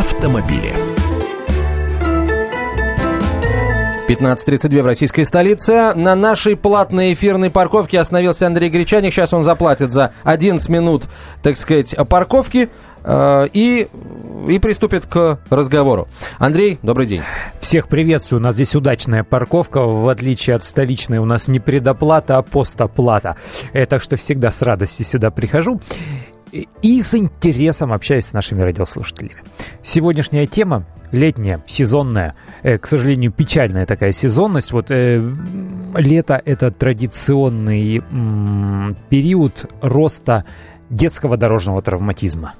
автомобили. 15.32 в российской столице. На нашей платной эфирной парковке остановился Андрей Гречаник. Сейчас он заплатит за 11 минут, так сказать, парковки э, и, и приступит к разговору. Андрей, добрый день. Всех приветствую. У нас здесь удачная парковка. В отличие от столичной у нас не предоплата, а постоплата. Э, так что всегда с радостью сюда прихожу и с интересом общаюсь с нашими радиослушателями. Сегодняшняя тема летняя, сезонная, э, к сожалению, печальная такая сезонность. Вот э, лето это традиционный м, период роста детского дорожного травматизма.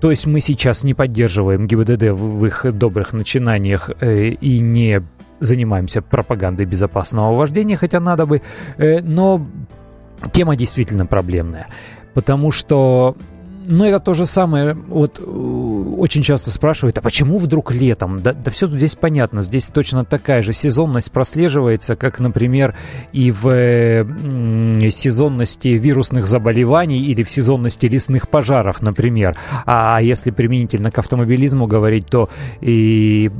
То есть мы сейчас не поддерживаем ГИБДД в, их добрых начинаниях э, и не занимаемся пропагандой безопасного вождения, хотя надо бы, э, но тема действительно проблемная потому что ну, это то же самое. Вот э, очень часто спрашивают, а почему вдруг летом? Да, да все здесь понятно. Здесь точно такая же сезонность прослеживается, как, например, и в э, сезонности вирусных заболеваний или в сезонности лесных пожаров, например. А если применительно к автомобилизму говорить, то и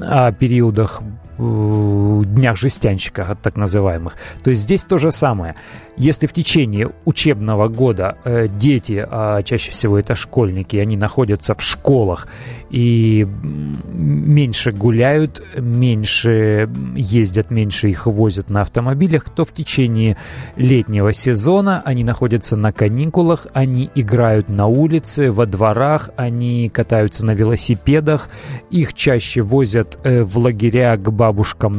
о периодах днях жестянщика, так называемых. То есть здесь то же самое. Если в течение учебного года э, дети, а чаще всего это школьники, они находятся в школах и меньше гуляют, меньше ездят, меньше их возят на автомобилях, то в течение летнего сезона они находятся на каникулах, они играют на улице, во дворах, они катаются на велосипедах, их чаще возят э, в лагеря к бабушкам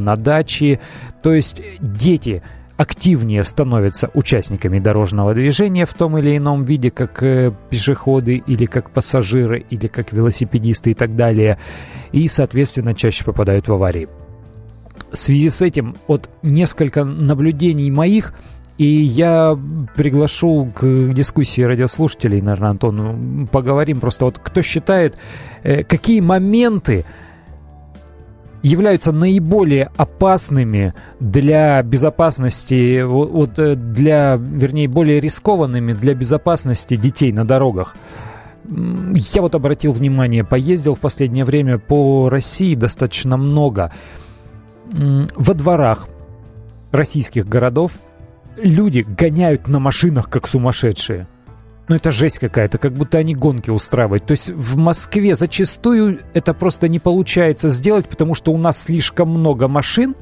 на даче. То есть дети активнее становятся участниками дорожного движения в том или ином виде, как э, пешеходы или как пассажиры или как велосипедисты и так далее, и, соответственно, чаще попадают в аварии. В связи с этим вот несколько наблюдений моих, и я приглашу к дискуссии радиослушателей, наверное, Антон, поговорим просто вот кто считает, э, какие моменты являются наиболее опасными для безопасности, вот э, для, вернее, более рискованными для безопасности детей на дорогах. Я вот обратил внимание, поездил в последнее время по России достаточно много. Во дворах российских городов люди гоняют на машинах как сумасшедшие – ну это жесть какая-то, как будто они гонки устраивают. То есть в Москве зачастую это просто не получается сделать, потому что у нас слишком много машин,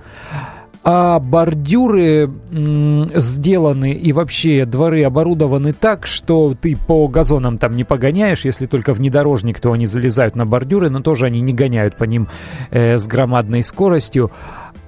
а бордюры сделаны и вообще дворы оборудованы так, что ты по газонам там не погоняешь, если только внедорожник, то они залезают на бордюры, но тоже они не гоняют по ним э, с громадной скоростью.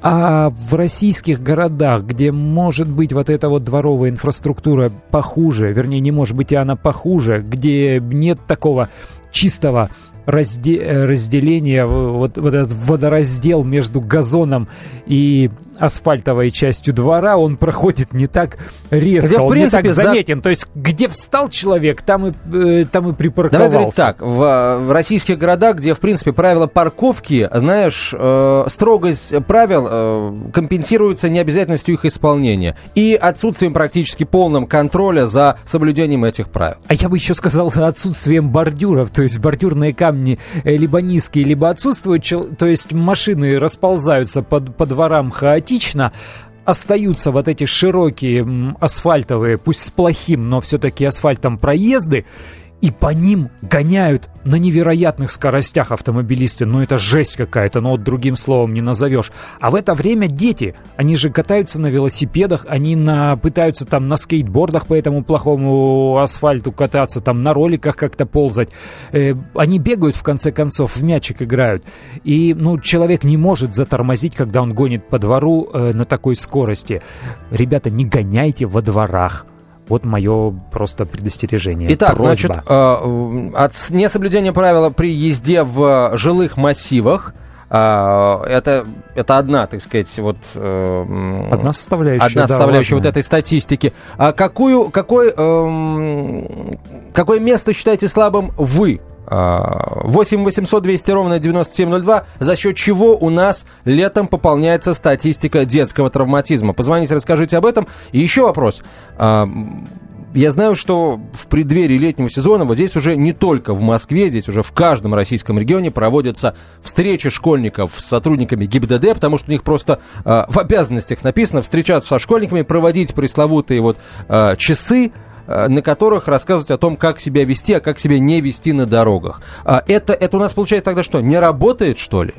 А в российских городах, где может быть вот эта вот дворовая инфраструктура похуже, вернее, не может быть и она похуже, где нет такого чистого разде разделение, вот, вот этот водораздел между газоном и асфальтовой частью двора, он проходит не так резко, где, он принципе, не так заметен. За... То есть, где встал человек, там и, э, там и припарковался. Давай говорить так, в, в российских городах, где, в принципе, правила парковки, знаешь, э, строгость правил э, компенсируется необязательностью их исполнения и отсутствием практически полным контроля за соблюдением этих правил. А я бы еще сказал, за отсутствием бордюров, то есть бордюрные камни камни э, либо низкие, либо отсутствуют, то есть машины расползаются по, по дворам хаотично, остаются вот эти широкие асфальтовые, пусть с плохим, но все-таки асфальтом проезды, и по ним гоняют на невероятных скоростях автомобилисты. Ну, это жесть какая-то, но вот другим словом не назовешь. А в это время дети, они же катаются на велосипедах, они на, пытаются там на скейтбордах по этому плохому асфальту кататься, там на роликах как-то ползать. Э, они бегают, в конце концов, в мячик играют. И, ну, человек не может затормозить, когда он гонит по двору э, на такой скорости. Ребята, не гоняйте во дворах. Вот мое просто предостережение. Итак, Просьба. значит, э, от несоблюдения правила при езде в жилых массивах Uh, это, это одна, так сказать, вот... Uh, одна составляющая. Одна составляющая да, вот этой статистики. А какую, какой, uh, какое место считаете слабым вы 8 800 200 ровно 9702, за счет чего у нас летом пополняется статистика детского травматизма. Позвоните, расскажите об этом. И еще вопрос. А, я знаю, что в преддверии летнего сезона вот здесь уже не только в Москве, здесь уже в каждом российском регионе проводятся встречи школьников с сотрудниками ГИБДД, потому что у них просто э, в обязанностях написано встречаться со школьниками, проводить пресловутые вот э, часы, на которых рассказывать о том, как себя вести, а как себя не вести на дорогах. А это, это у нас получается тогда что, не работает, что ли?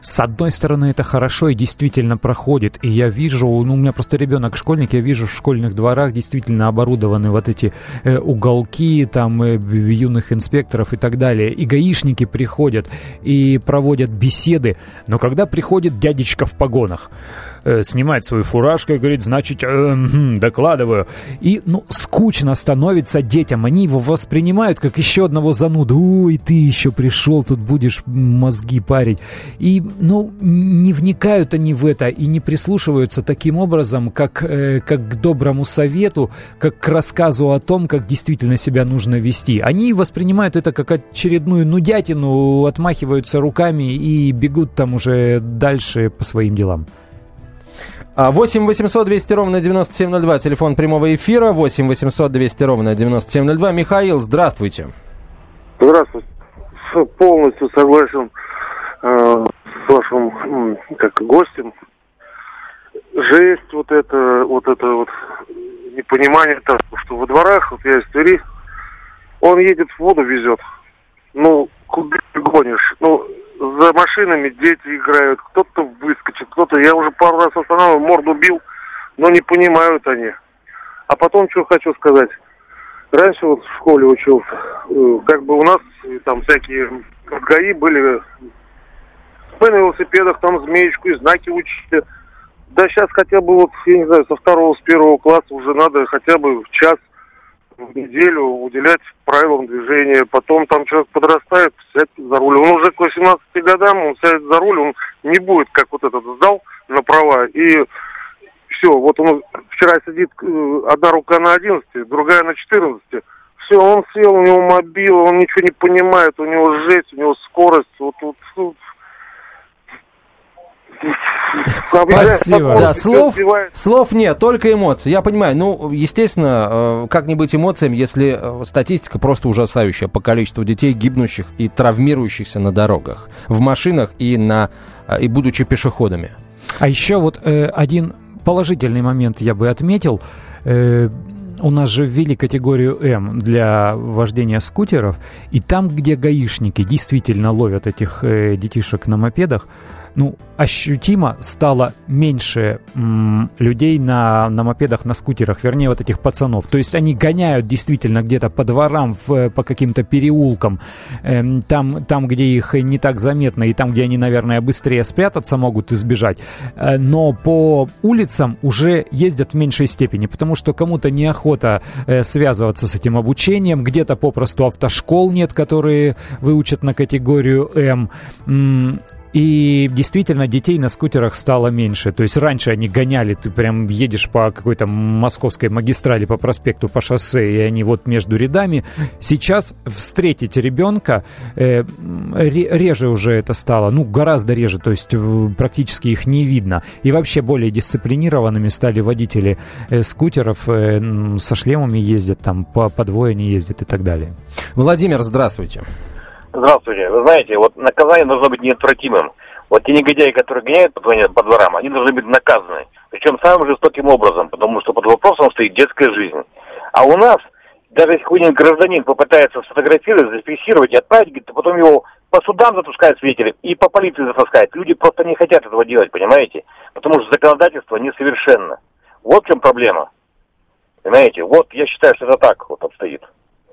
С одной стороны, это хорошо и действительно проходит. И я вижу, ну, у меня просто ребенок школьник, я вижу в школьных дворах действительно оборудованы вот эти э, уголки, там, э, юных инспекторов и так далее. И гаишники приходят и проводят беседы. Но когда приходит дядечка в погонах, э, снимает свою фуражку и говорит, значит, э, докладываю. И, ну, скучно становится детям. Они его воспринимают как еще одного зануду. Ой, ты еще пришел, тут будешь мозги парить. И, ну, не вникают они в это и не прислушиваются таким образом, как, э, как к доброму совету, как к рассказу о том, как действительно себя нужно вести. Они воспринимают это как очередную нудятину, отмахиваются руками и бегут там уже дальше по своим делам. 8 800 200 ровно 9702, телефон прямого эфира, 8 800 200 ровно 9702. Михаил, здравствуйте. Здравствуйте. Полностью согласен э, вашим как гостем. Жесть, вот это, вот это вот непонимание того, что во дворах, вот я из Твери, он едет в воду везет. Ну, куда ты гонишь? Ну, за машинами дети играют, кто-то выскочит, кто-то... Я уже пару раз останавливал, морду бил, но не понимают они. А потом, что хочу сказать. Раньше вот в школе учился, э, как бы у нас там всякие ГАИ были на велосипедах, там змеечку и знаки учили. Да сейчас хотя бы вот, я не знаю, со второго, с первого класса уже надо хотя бы в час в неделю уделять правилам движения. Потом там человек подрастает, сядет за руль. Он уже к 18 годам, он сядет за руль, он не будет, как вот этот сдал на права. И все, вот он вчера сидит, э, одна рука на 11, другая на 14. Все, он сел, у него мобил, он ничего не понимает, у него жесть, у него скорость. Вот, вот, вот Спасибо. Да, слов, слов нет, только эмоции. Я понимаю. Ну, естественно, э, как не быть эмоциям, если э, статистика просто ужасающая по количеству детей, гибнущих и травмирующихся на дорогах, в машинах и, на, э, и будучи пешеходами. А еще вот э, один положительный момент я бы отметил. Э, у нас же ввели категорию М для вождения скутеров, и там, где гаишники действительно ловят этих э, детишек на мопедах, ну, ощутимо стало меньше м, людей на, на мопедах, на скутерах, вернее, вот этих пацанов. То есть они гоняют действительно где-то по дворам, в, по каким-то переулкам, э, там, там, где их не так заметно, и там, где они, наверное, быстрее спрятаться могут избежать. Э, но по улицам уже ездят в меньшей степени, потому что кому-то неохота э, связываться с этим обучением, где-то попросту автошкол нет, которые выучат на категорию М. И действительно, детей на скутерах стало меньше. То есть раньше они гоняли, ты прям едешь по какой-то московской магистрали, по проспекту, по шоссе, и они вот между рядами. Сейчас встретить ребенка э, реже уже это стало, ну, гораздо реже, то есть э, практически их не видно. И вообще более дисциплинированными стали водители э, скутеров, э, со шлемами ездят, там по, по двое не ездят и так далее. Владимир, здравствуйте. Здравствуйте. Вы знаете, вот наказание должно быть неотвратимым. Вот те негодяи, которые гоняют по, по дворам, они должны быть наказаны. Причем самым жестоким образом, потому что под вопросом стоит детская жизнь. А у нас, даже если какой-нибудь гражданин попытается сфотографировать, зафиксировать и отправить, то потом его по судам запускают свидетели и по полиции запускают. Люди просто не хотят этого делать, понимаете? Потому что законодательство несовершенно. Вот в чем проблема. Понимаете? Вот я считаю, что это так вот обстоит.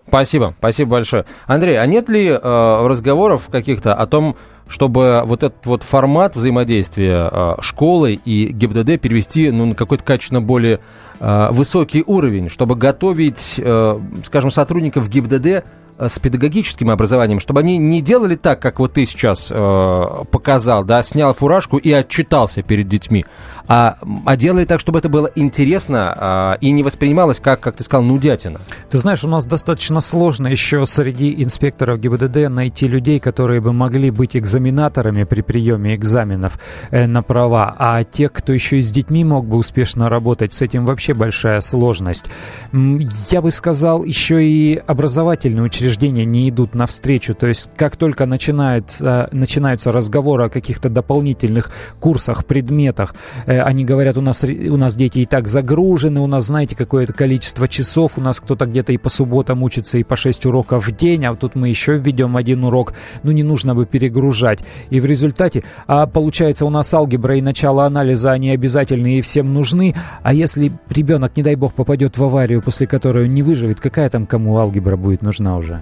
Спасибо, спасибо большое. Андрей, а нет ли э, разговоров каких-то о том, чтобы вот этот вот формат взаимодействия э, школы и ГИБДД перевести ну, на какой-то качественно более э, высокий уровень, чтобы готовить, э, скажем, сотрудников ГИБДД с педагогическим образованием, чтобы они не делали так, как вот ты сейчас э, показал, да, снял фуражку и отчитался перед детьми, а, а делали так, чтобы это было интересно э, и не воспринималось как, как ты сказал, нудятина. Ты знаешь, у нас достаточно сложно еще среди инспекторов ГИБДД найти людей, которые бы могли быть экзаменаторами при приеме экзаменов э, на права, а те, кто еще и с детьми мог бы успешно работать, с этим вообще большая сложность. Я бы сказал, еще и образовательные учреждения не идут навстречу, то есть как только начинают, э, начинаются разговоры о каких-то дополнительных курсах, предметах, э, они говорят, у нас, у нас дети и так загружены, у нас, знаете, какое-то количество часов, у нас кто-то где-то и по субботам учится, и по 6 уроков в день, а тут мы еще введем один урок, ну не нужно бы перегружать. И в результате, а получается у нас алгебра и начало анализа, они обязательны и всем нужны, а если ребенок, не дай бог, попадет в аварию, после которой он не выживет, какая там кому алгебра будет нужна уже?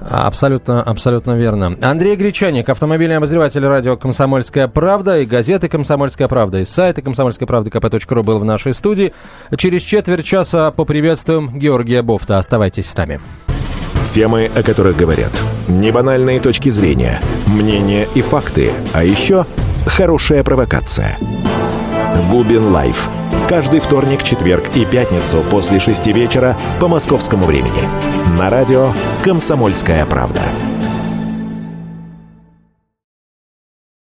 Абсолютно, абсолютно верно. Андрей Гречаник, автомобильный обозреватель радио «Комсомольская правда» и газеты «Комсомольская правда» и сайта «Комсомольская правда» kp.ру был в нашей студии. Через четверть часа поприветствуем Георгия Бофта. Оставайтесь с нами. Темы, о которых говорят. Небанальные точки зрения, мнения и факты. А еще хорошая провокация. Губин Live. Каждый вторник, четверг и пятницу после шести вечера по московскому времени. На радио «Комсомольская правда».